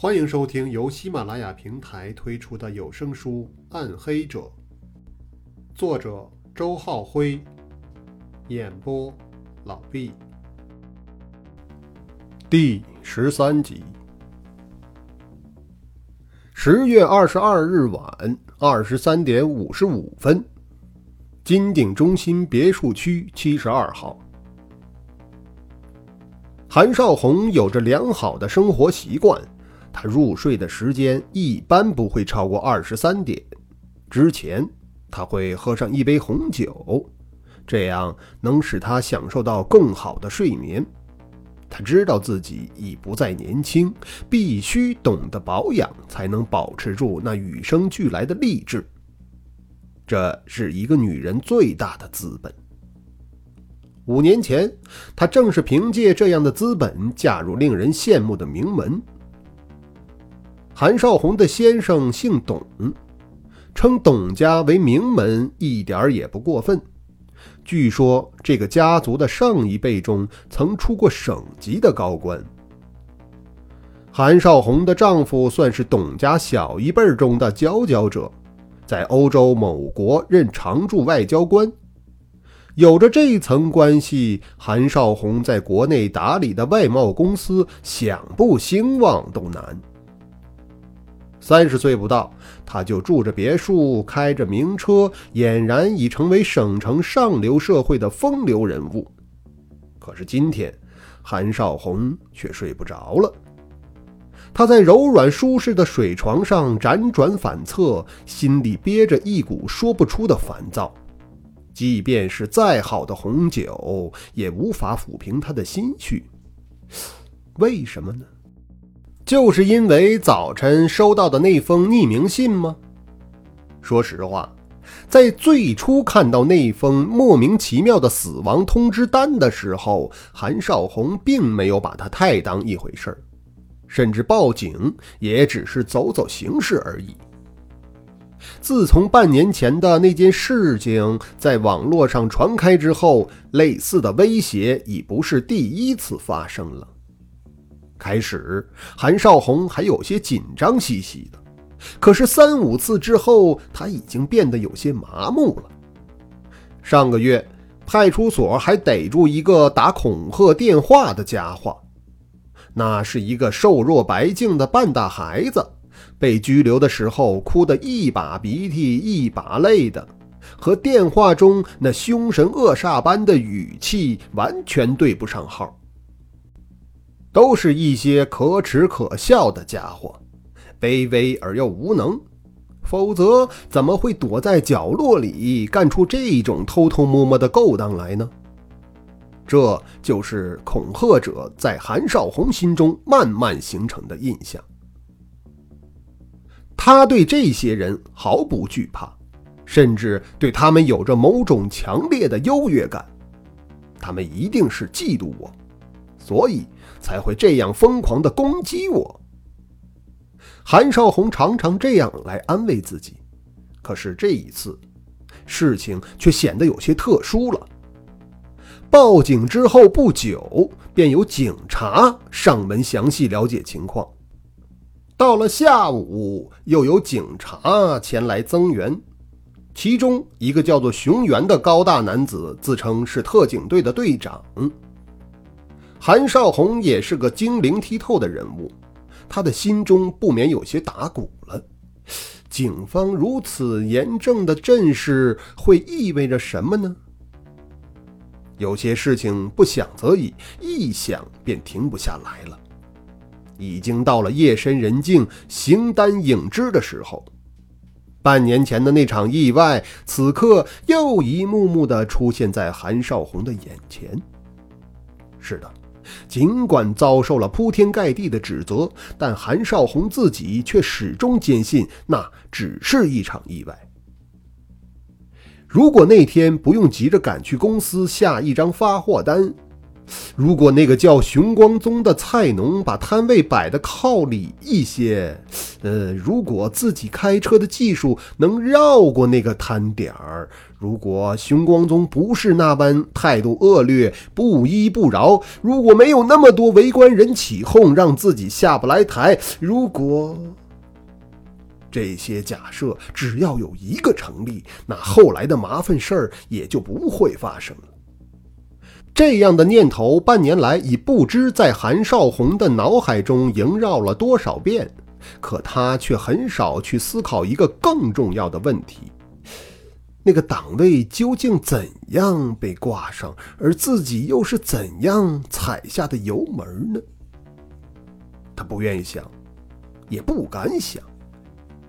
欢迎收听由喜马拉雅平台推出的有声书《暗黑者》，作者周浩辉，演播老毕。第十三集。十月二十二日晚二十三点五十五分，金鼎中心别墅区七十二号。韩少红有着良好的生活习惯。他入睡的时间一般不会超过二十三点，之前他会喝上一杯红酒，这样能使他享受到更好的睡眠。他知道自己已不再年轻，必须懂得保养，才能保持住那与生俱来的励志。这是一个女人最大的资本。五年前，她正是凭借这样的资本嫁入令人羡慕的名门。韩少红的先生姓董，称董家为名门一点也不过分。据说这个家族的上一辈中曾出过省级的高官。韩少红的丈夫算是董家小一辈中的佼佼者，在欧洲某国任常驻外交官。有着这一层关系，韩少红在国内打理的外贸公司想不兴旺都难。三十岁不到，他就住着别墅，开着名车，俨然已成为省城上流社会的风流人物。可是今天，韩少红却睡不着了。他在柔软舒适的水床上辗转反侧，心里憋着一股说不出的烦躁。即便是再好的红酒，也无法抚平他的心绪。为什么呢？就是因为早晨收到的那封匿名信吗？说实话，在最初看到那封莫名其妙的死亡通知单的时候，韩少红并没有把它太当一回事儿，甚至报警也只是走走形式而已。自从半年前的那件事情在网络上传开之后，类似的威胁已不是第一次发生了。开始，韩少红还有些紧张兮兮的，可是三五次之后，他已经变得有些麻木了。上个月，派出所还逮住一个打恐吓电话的家伙，那是一个瘦弱白净的半大孩子，被拘留的时候哭得一把鼻涕一把泪的，和电话中那凶神恶煞般的语气完全对不上号。都是一些可耻可笑的家伙，卑微而又无能，否则怎么会躲在角落里干出这种偷偷摸摸的勾当来呢？这就是恐吓者在韩少红心中慢慢形成的印象。他对这些人毫不惧怕，甚至对他们有着某种强烈的优越感。他们一定是嫉妒我，所以。才会这样疯狂地攻击我。韩少红常常这样来安慰自己，可是这一次，事情却显得有些特殊了。报警之后不久，便有警察上门详细了解情况。到了下午，又有警察前来增援，其中一个叫做熊原的高大男子自称是特警队的队长。韩少红也是个精灵剔透的人物，他的心中不免有些打鼓了。警方如此严正的阵势，会意味着什么呢？有些事情不想则已，一想便停不下来了。已经到了夜深人静、形单影只的时候，半年前的那场意外，此刻又一幕幕的出现在韩少红的眼前。是的。尽管遭受了铺天盖地的指责，但韩少红自己却始终坚信那只是一场意外。如果那天不用急着赶去公司下一张发货单，如果那个叫熊光宗的菜农把摊位摆得靠里一些，呃，如果自己开车的技术能绕过那个摊点儿，如果熊光宗不是那般态度恶劣、不依不饶，如果没有那么多围观人起哄让自己下不来台，如果这些假设只要有一个成立，那后来的麻烦事儿也就不会发生了。这样的念头，半年来已不知在韩少红的脑海中萦绕了多少遍，可他却很少去思考一个更重要的问题：那个档位究竟怎样被挂上，而自己又是怎样踩下的油门呢？他不愿意想，也不敢想。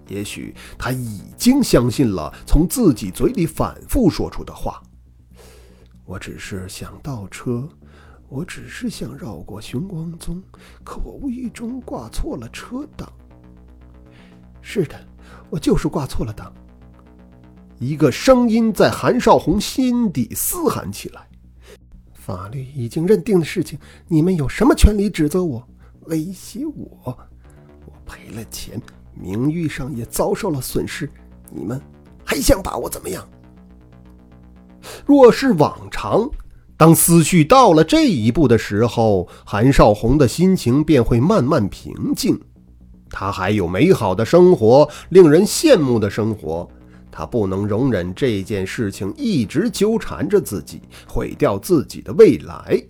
也许他已经相信了从自己嘴里反复说出的话。我只是想倒车，我只是想绕过熊光宗，可我无意中挂错了车档。是的，我就是挂错了档。一个声音在韩少红心底嘶喊起来：“法律已经认定的事情，你们有什么权利指责我、威胁我？我赔了钱，名誉上也遭受了损失，你们还想把我怎么样？”若是往常，当思绪到了这一步的时候，韩少红的心情便会慢慢平静。他还有美好的生活，令人羡慕的生活。他不能容忍这件事情一直纠缠着自己，毁掉自己的未来。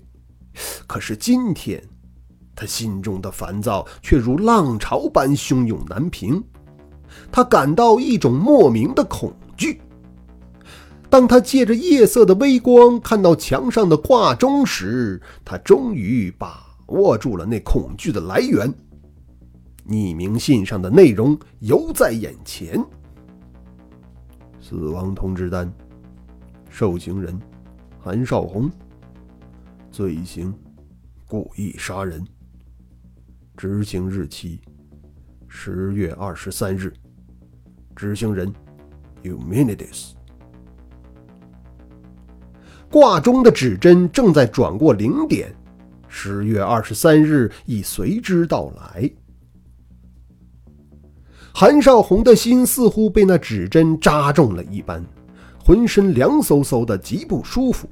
可是今天，他心中的烦躁却如浪潮般汹涌难平。他感到一种莫名的恐惧。当他借着夜色的微光看到墙上的挂钟时，他终于把握住了那恐惧的来源。匿名信上的内容犹在眼前：死亡通知单，受刑人韩少红，罪行故意杀人，执行日期十月二十三日，执行人 Eumenides。挂钟的指针正在转过零点，十月二十三日已随之到来。韩少红的心似乎被那指针扎中了一般，浑身凉飕飕的，极不舒服。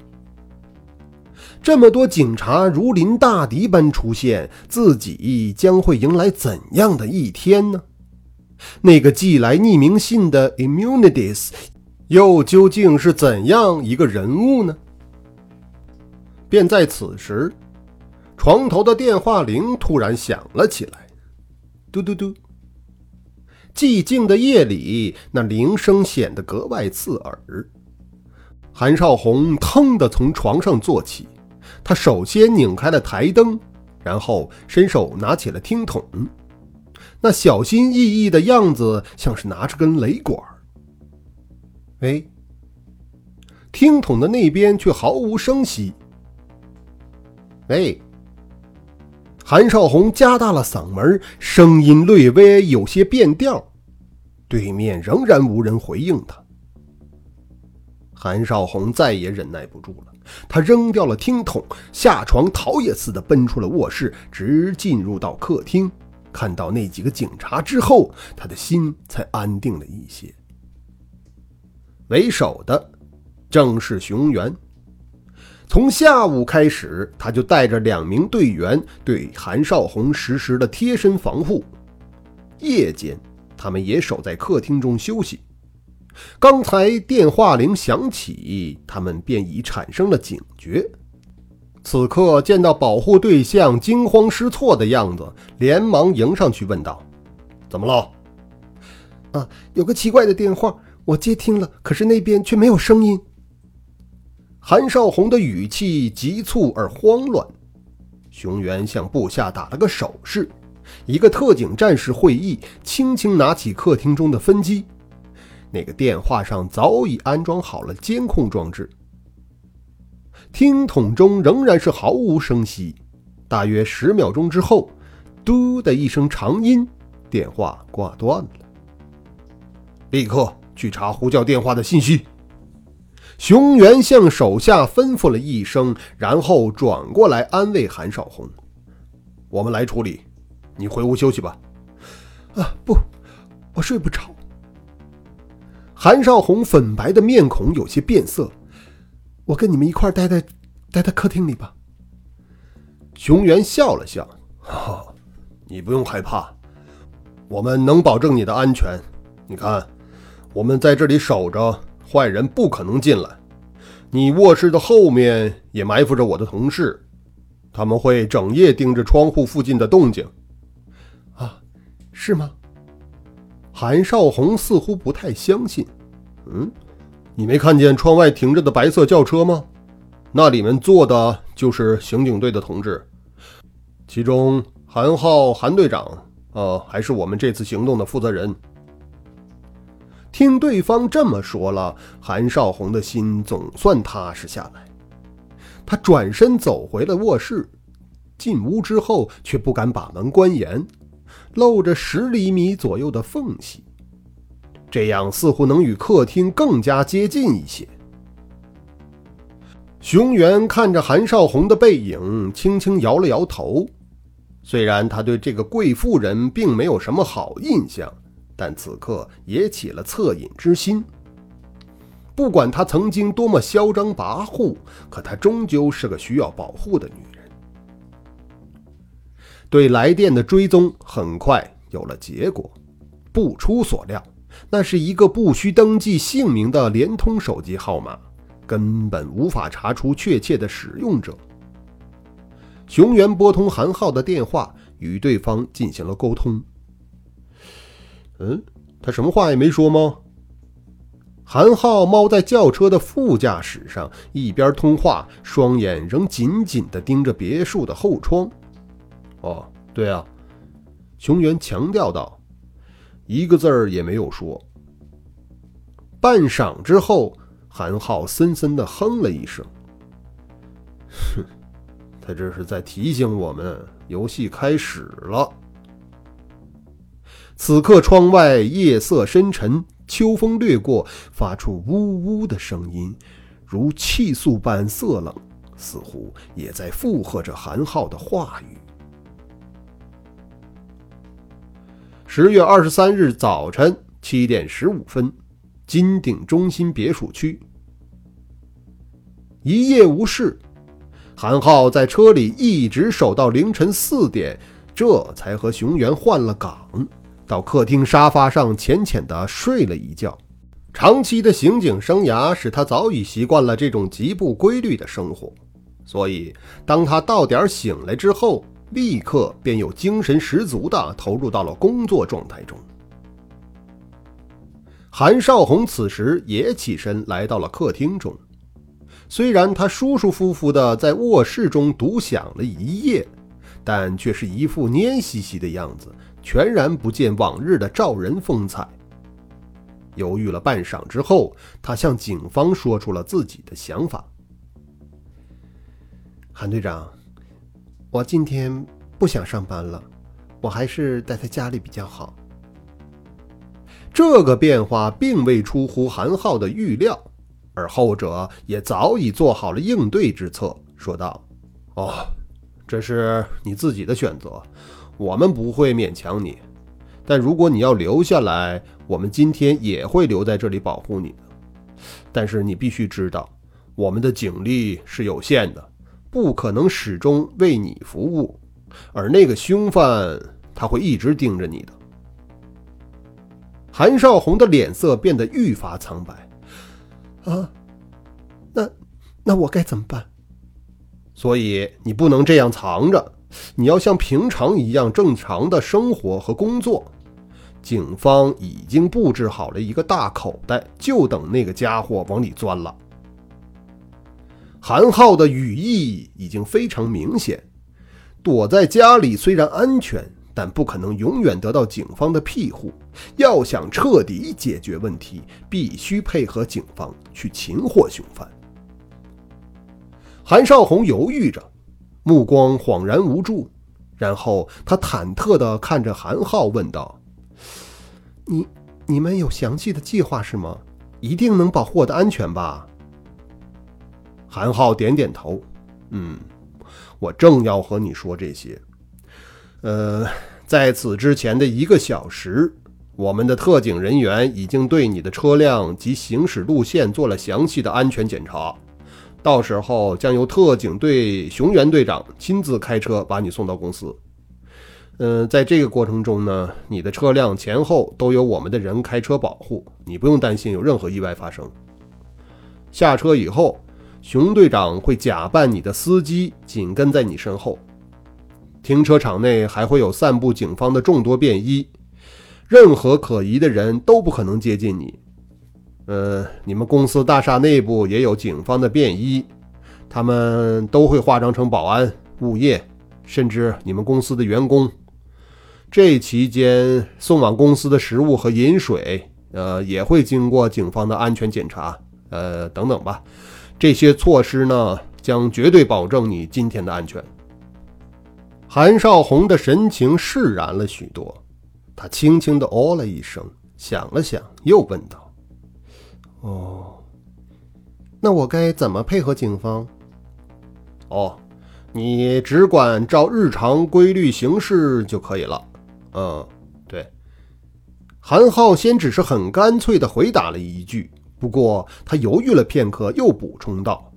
这么多警察如临大敌般出现，自己将会迎来怎样的一天呢？那个寄来匿名信的 Immunities 又究竟是怎样一个人物呢？便在此时，床头的电话铃突然响了起来，嘟嘟嘟。寂静的夜里，那铃声显得格外刺耳。韩少红腾地从床上坐起，他首先拧开了台灯，然后伸手拿起了听筒，那小心翼翼的样子像是拿着根雷管。喂，听筒的那边却毫无声息。喂，韩少红加大了嗓门，声音略微有些变调。对面仍然无人回应他。韩少红再也忍耐不住了，他扔掉了听筒，下床逃也似的奔出了卧室，直进入到客厅。看到那几个警察之后，他的心才安定了一些。为首的正是熊原。从下午开始，他就带着两名队员对韩少红实施了贴身防护。夜间，他们也守在客厅中休息。刚才电话铃响起，他们便已产生了警觉。此刻见到保护对象惊慌失措的样子，连忙迎上去问道：“怎么了？”“啊，有个奇怪的电话，我接听了，可是那边却没有声音。”韩少红的语气急促而慌乱，熊原向部下打了个手势，一个特警战士会议，轻轻拿起客厅中的分机，那个电话上早已安装好了监控装置。听筒中仍然是毫无声息，大约十秒钟之后，嘟的一声长音，电话挂断了。立刻去查呼叫电话的信息。熊原向手下吩咐了一声，然后转过来安慰韩少红：“我们来处理，你回屋休息吧。”啊，不，我睡不着。韩少红粉白的面孔有些变色。我跟你们一块待在待在客厅里吧。熊原笑了笑：“哈，你不用害怕，我们能保证你的安全。你看，我们在这里守着。”坏人不可能进来。你卧室的后面也埋伏着我的同事，他们会整夜盯着窗户附近的动静。啊，是吗？韩少红似乎不太相信。嗯，你没看见窗外停着的白色轿车吗？那里面坐的就是刑警队的同志，其中韩浩韩队长，呃，还是我们这次行动的负责人。听对方这么说了，韩少红的心总算踏实下来。他转身走回了卧室，进屋之后却不敢把门关严，露着十厘米左右的缝隙，这样似乎能与客厅更加接近一些。熊原看着韩少红的背影，轻轻摇了摇头。虽然他对这个贵妇人并没有什么好印象。但此刻也起了恻隐之心。不管她曾经多么嚣张跋扈，可她终究是个需要保护的女人。对来电的追踪很快有了结果，不出所料，那是一个不需登记姓名的联通手机号码，根本无法查出确切的使用者。熊原拨通韩浩的电话，与对方进行了沟通。嗯，他什么话也没说吗？韩浩猫在轿车的副驾驶上，一边通话，双眼仍紧紧地盯着别墅的后窗。哦，对啊，熊原强调道，一个字儿也没有说。半晌之后，韩浩森森地哼了一声：“哼，他这是在提醒我们，游戏开始了。”此刻，窗外夜色深沉，秋风掠过，发出呜呜的声音，如泣诉般色冷，似乎也在附和着韩浩的话语。十月二十三日早晨七点十五分，金鼎中心别墅区，一夜无事，韩浩在车里一直守到凌晨四点，这才和熊原换了岗。到客厅沙发上浅浅的睡了一觉。长期的刑警生涯使他早已习惯了这种极不规律的生活，所以当他到点醒来之后，立刻便有精神十足的投入到了工作状态中。韩少红此时也起身来到了客厅中，虽然他舒舒服服的在卧室中独享了一夜，但却是一副蔫兮兮的样子。全然不见往日的照人风采。犹豫了半晌之后，他向警方说出了自己的想法：“韩队长，我今天不想上班了，我还是待在家里比较好。”这个变化并未出乎韩浩的预料，而后者也早已做好了应对之策，说道：“哦，这是你自己的选择。”我们不会勉强你，但如果你要留下来，我们今天也会留在这里保护你的。但是你必须知道，我们的警力是有限的，不可能始终为你服务，而那个凶犯他会一直盯着你的。韩少红的脸色变得愈发苍白。啊，那那我该怎么办？所以你不能这样藏着。你要像平常一样正常的生活和工作。警方已经布置好了一个大口袋，就等那个家伙往里钻了。韩浩的语意已经非常明显：躲在家里虽然安全，但不可能永远得到警方的庇护。要想彻底解决问题，必须配合警方去擒获凶犯。韩少红犹豫着。目光恍然无助，然后他忐忑地看着韩浩，问道：“你、你们有详细的计划是吗？一定能保护我的安全吧？”韩浩点点头，嗯，我正要和你说这些。呃，在此之前的一个小时，我们的特警人员已经对你的车辆及行驶路线做了详细的安全检查。到时候将由特警队熊原队长亲自开车把你送到公司。嗯，在这个过程中呢，你的车辆前后都有我们的人开车保护，你不用担心有任何意外发生。下车以后，熊队长会假扮你的司机，紧跟在你身后。停车场内还会有散布警方的众多便衣，任何可疑的人都不可能接近你。呃，你们公司大厦内部也有警方的便衣，他们都会化妆成保安、物业，甚至你们公司的员工。这期间送往公司的食物和饮水，呃，也会经过警方的安全检查，呃，等等吧。这些措施呢，将绝对保证你今天的安全。韩少红的神情释然了许多，他轻轻的哦了一声，想了想，又问道：“哦，那我该怎么配合警方？”“哦，你只管照日常规律行事就可以了。”嗯，对。韩浩先只是很干脆的回答了一句，不过他犹豫了片刻，又补充道：“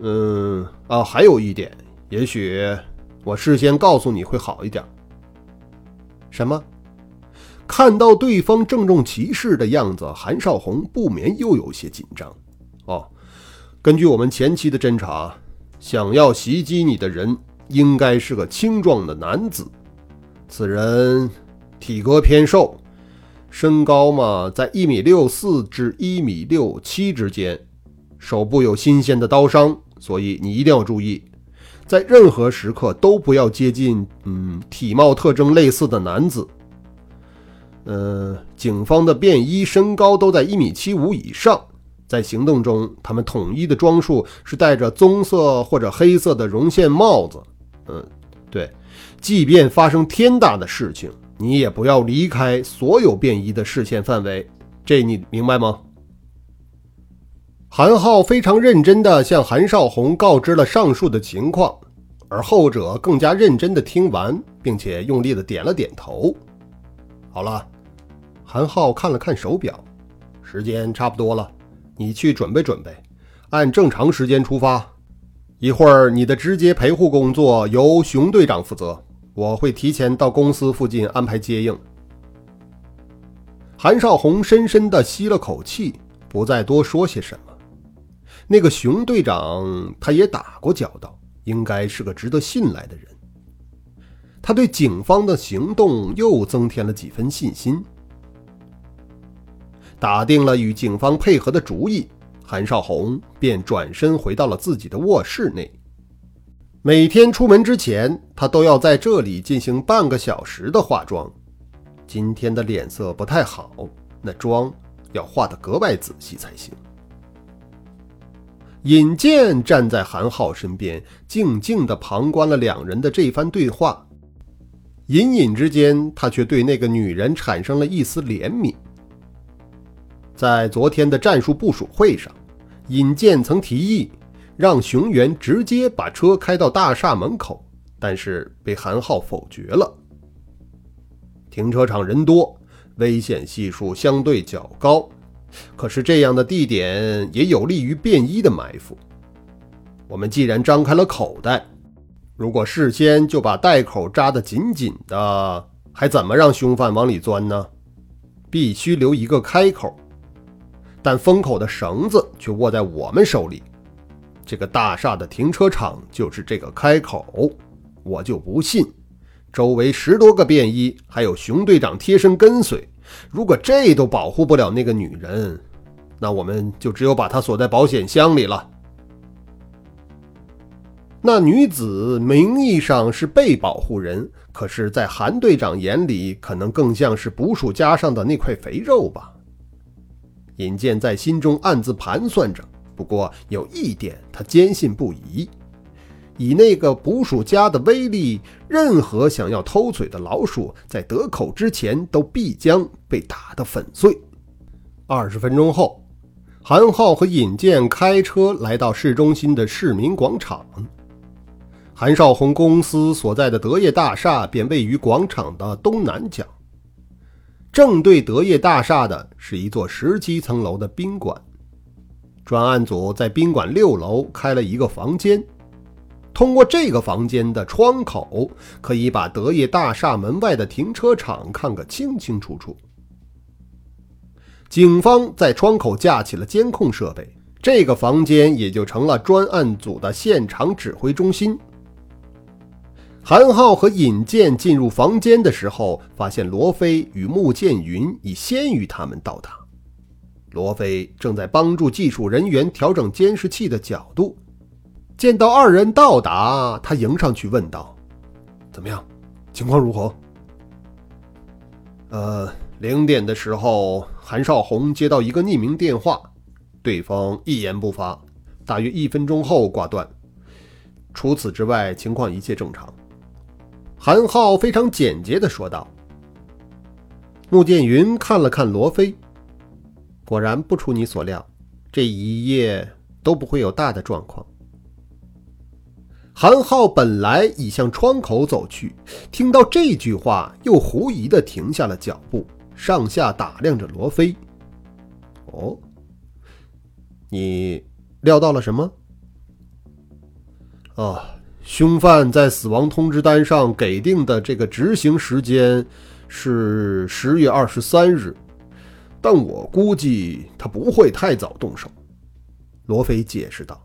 嗯，啊，还有一点，也许我事先告诉你会好一点。”什么？看到对方郑重其事的样子，韩少红不免又有些紧张。哦，根据我们前期的侦查，想要袭击你的人应该是个青壮的男子。此人体格偏瘦，身高嘛在一米六四至一米六七之间，手部有新鲜的刀伤，所以你一定要注意，在任何时刻都不要接近嗯体貌特征类似的男子。嗯，警方的便衣身高都在一米七五以上，在行动中他们统一的装束是戴着棕色或者黑色的绒线帽子。嗯，对。即便发生天大的事情，你也不要离开所有便衣的视线范围，这你明白吗？韩浩非常认真地向韩少红告知了上述的情况，而后者更加认真地听完，并且用力地点了点头。好了，韩浩看了看手表，时间差不多了，你去准备准备，按正常时间出发。一会儿你的直接陪护工作由熊队长负责。我会提前到公司附近安排接应。韩少红深深地吸了口气，不再多说些什么。那个熊队长，他也打过交道，应该是个值得信赖的人。他对警方的行动又增添了几分信心。打定了与警方配合的主意，韩少红便转身回到了自己的卧室内。每天出门之前，他都要在这里进行半个小时的化妆。今天的脸色不太好，那妆要化得格外仔细才行。尹健站在韩浩身边，静静地旁观了两人的这番对话。隐隐之间，他却对那个女人产生了一丝怜悯。在昨天的战术部署会上，尹健曾提议。让熊原直接把车开到大厦门口，但是被韩浩否决了。停车场人多，危险系数相对较高，可是这样的地点也有利于便衣的埋伏。我们既然张开了口袋，如果事先就把袋口扎得紧紧的，还怎么让凶犯往里钻呢？必须留一个开口，但封口的绳子却握在我们手里。这个大厦的停车场就是这个开口，我就不信，周围十多个便衣，还有熊队长贴身跟随，如果这都保护不了那个女人，那我们就只有把她锁在保险箱里了。那女子名义上是被保护人，可是，在韩队长眼里，可能更像是捕鼠夹上的那块肥肉吧。尹健在心中暗自盘算着。不过有一点，他坚信不疑：以那个捕鼠夹的威力，任何想要偷嘴的老鼠，在得口之前，都必将被打得粉碎。二十分钟后，韩浩和尹健开车来到市中心的市民广场。韩少红公司所在的德业大厦便位于广场的东南角。正对德业大厦的是一座十七层楼的宾馆。专案组在宾馆六楼开了一个房间，通过这个房间的窗口，可以把德业大厦门外的停车场看个清清楚楚。警方在窗口架起了监控设备，这个房间也就成了专案组的现场指挥中心。韩浩和尹健进入房间的时候，发现罗非与穆剑云已先于他们到达。罗非正在帮助技术人员调整监视器的角度。见到二人到达，他迎上去问道：“怎么样？情况如何？”“呃，零点的时候。”韩少红接到一个匿名电话，对方一言不发，大约一分钟后挂断。除此之外，情况一切正常。韩浩非常简洁地说道。穆剑云看了看罗非，果然不出你所料，这一夜都不会有大的状况。韩浩本来已向窗口走去，听到这句话，又狐疑地停下了脚步。上下打量着罗非。哦，你料到了什么？哦，凶犯在死亡通知单上给定的这个执行时间是十月二十三日，但我估计他不会太早动手。罗非解释道：“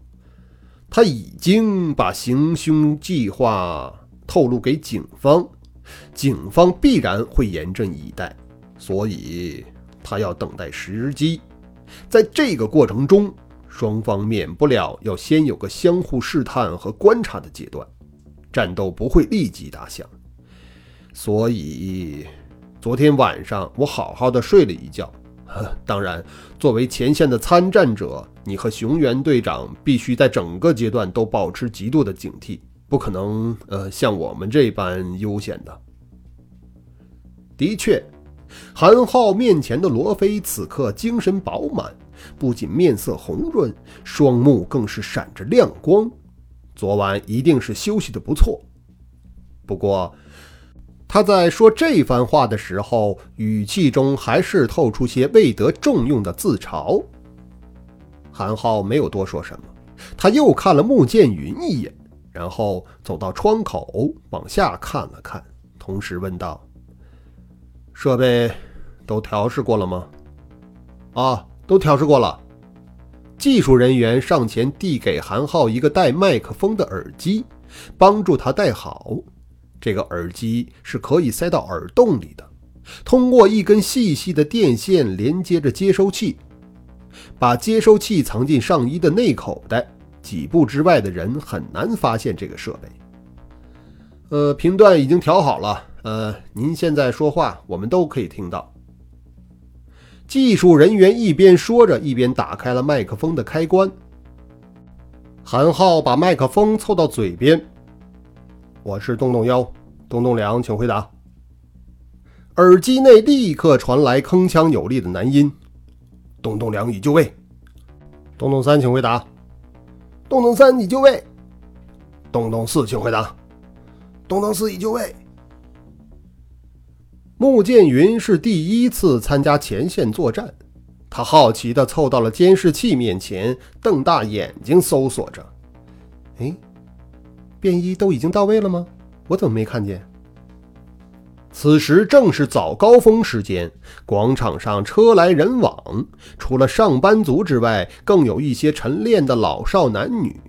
他已经把行凶计划透露给警方，警方必然会严阵以待。”所以，他要等待时机，在这个过程中，双方免不了要先有个相互试探和观察的阶段，战斗不会立即打响。所以，昨天晚上我好好的睡了一觉。呵 当然，作为前线的参战者，你和熊原队长必须在整个阶段都保持极度的警惕，不可能呃像我们这般悠闲的。的确。韩浩面前的罗非此刻精神饱满，不仅面色红润，双目更是闪着亮光。昨晚一定是休息的不错。不过，他在说这番话的时候，语气中还是透出些未得重用的自嘲。韩浩没有多说什么，他又看了穆剑云一眼，然后走到窗口往下看了看，同时问道。设备都调试过了吗？啊，都调试过了。技术人员上前递给韩浩一个带麦克风的耳机，帮助他戴好。这个耳机是可以塞到耳洞里的，通过一根细细的电线连接着接收器，把接收器藏进上衣的内口袋，几步之外的人很难发现这个设备。呃，频段已经调好了。呃，您现在说话，我们都可以听到。技术人员一边说着，一边打开了麦克风的开关。韩浩把麦克风凑到嘴边：“我是洞洞幺，洞洞两，请回答。”耳机内立刻传来铿锵有力的男音：“洞洞两已就位。”“洞洞三，请回答。”“洞洞三已就位。”“洞洞四，请回答。”“洞洞四已就位。”穆剑云是第一次参加前线作战，他好奇地凑到了监视器面前，瞪大眼睛搜索着。哎，便衣都已经到位了吗？我怎么没看见？此时正是早高峰时间，广场上车来人往，除了上班族之外，更有一些晨练的老少男女。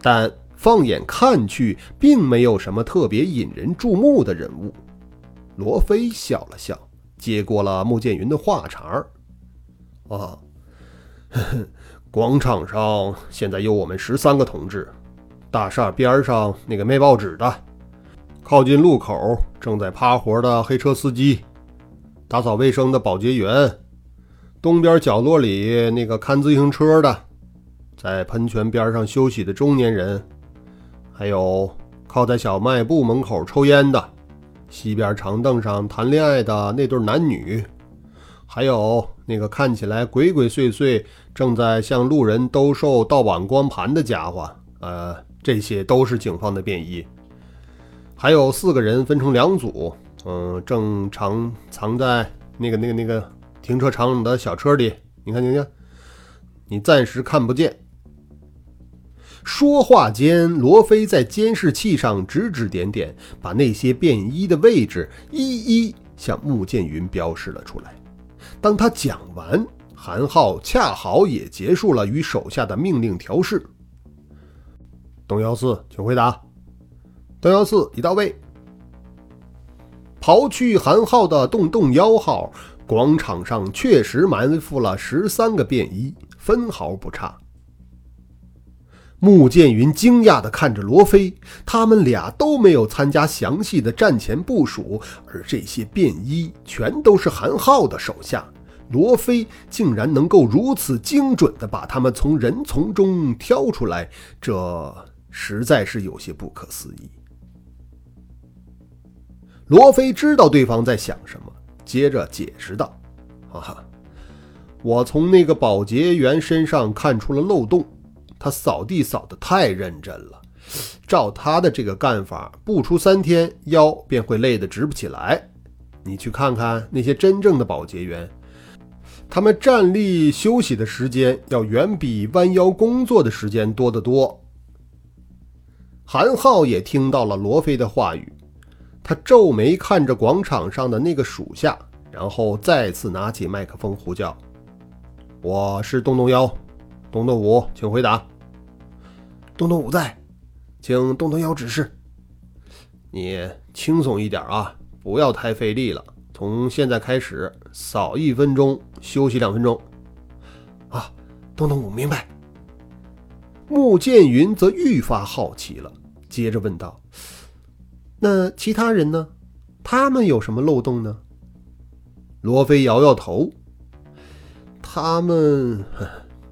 但放眼看去，并没有什么特别引人注目的人物。罗非笑了笑，接过了穆剑云的话茬儿：“啊，广场上现在有我们十三个同志，大厦边上那个卖报纸的，靠近路口正在趴活的黑车司机，打扫卫生的保洁员，东边角落里那个看自行车的，在喷泉边上休息的中年人，还有靠在小卖部门口抽烟的。”西边长凳上谈恋爱的那对男女，还有那个看起来鬼鬼祟祟、正在向路人兜售盗版光盘的家伙，呃，这些都是警方的便衣。还有四个人分成两组，嗯，正常藏在那个那个那个停车场里的小车里。你看，你看，你暂时看不见。说话间，罗非在监视器上指指点点，把那些便衣的位置一一向穆剑云标示了出来。当他讲完，韩浩恰好也结束了与手下的命令调试。东幺四，请回答。东幺四已到位。刨去韩浩的洞洞幺号，广场上确实埋伏了十三个便衣，分毫不差。穆剑云惊讶地看着罗非，他们俩都没有参加详细的战前部署，而这些便衣全都是韩浩的手下。罗非竟然能够如此精准地把他们从人丛中挑出来，这实在是有些不可思议。罗非知道对方在想什么，接着解释道：“哈哈，我从那个保洁员身上看出了漏洞。”他扫地扫得太认真了，照他的这个干法，不出三天腰便会累得直不起来。你去看看那些真正的保洁员，他们站立休息的时间要远比弯腰工作的时间多得多。韩浩也听到了罗非的话语，他皱眉看着广场上的那个属下，然后再次拿起麦克风呼叫：“我是东东幺，东东五，请回答。”东东五在，请东东幺指示。你轻松一点啊，不要太费力了。从现在开始，扫一分钟，休息两分钟。啊，东东五明白。穆剑云则愈发好奇了，接着问道：“那其他人呢？他们有什么漏洞呢？”罗非摇摇头：“他们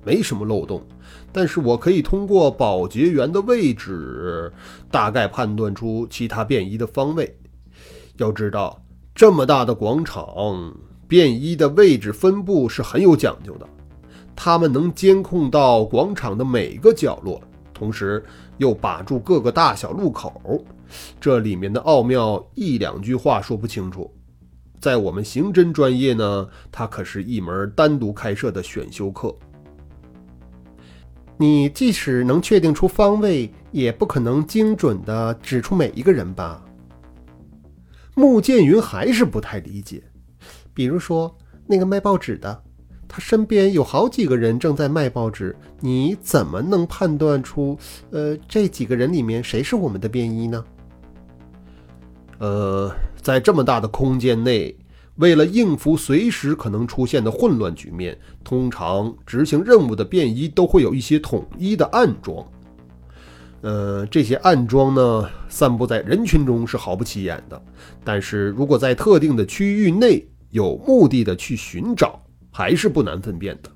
没什么漏洞。”但是我可以通过保洁员的位置，大概判断出其他便衣的方位。要知道，这么大的广场，便衣的位置分布是很有讲究的。他们能监控到广场的每个角落，同时又把住各个大小路口。这里面的奥妙，一两句话说不清楚。在我们刑侦专业呢，它可是一门单独开设的选修课。你即使能确定出方位，也不可能精准的指出每一个人吧？穆剑云还是不太理解。比如说那个卖报纸的，他身边有好几个人正在卖报纸，你怎么能判断出，呃，这几个人里面谁是我们的便衣呢？呃，在这么大的空间内。为了应付随时可能出现的混乱局面，通常执行任务的便衣都会有一些统一的暗装。呃，这些暗装呢，散布在人群中是毫不起眼的，但是如果在特定的区域内有目的的去寻找，还是不难分辨的。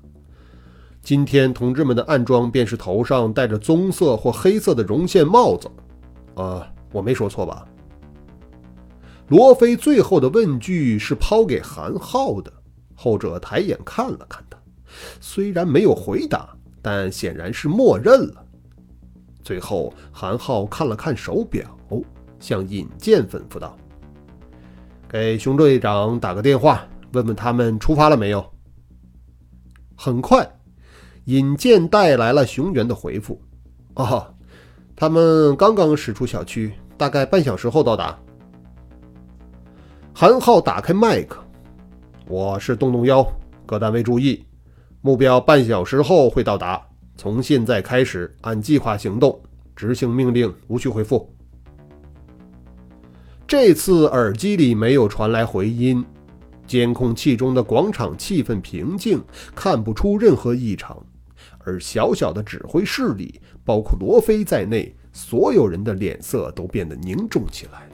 今天同志们的暗装便是头上戴着棕色或黑色的绒线帽子。呃，我没说错吧？罗非最后的问句是抛给韩浩的，后者抬眼看了看他，虽然没有回答，但显然是默认了。最后，韩浩看了看手表，向尹健吩咐道：“给熊队长打个电话，问问他们出发了没有。”很快，尹健带来了熊原的回复：“哦，他们刚刚驶出小区，大概半小时后到达。”韩浩打开麦克：“我是洞洞幺，各单位注意，目标半小时后会到达。从现在开始按计划行动，执行命令，无需回复。”这次耳机里没有传来回音，监控器中的广场气氛平静，看不出任何异常。而小小的指挥室里，包括罗非在内，所有人的脸色都变得凝重起来。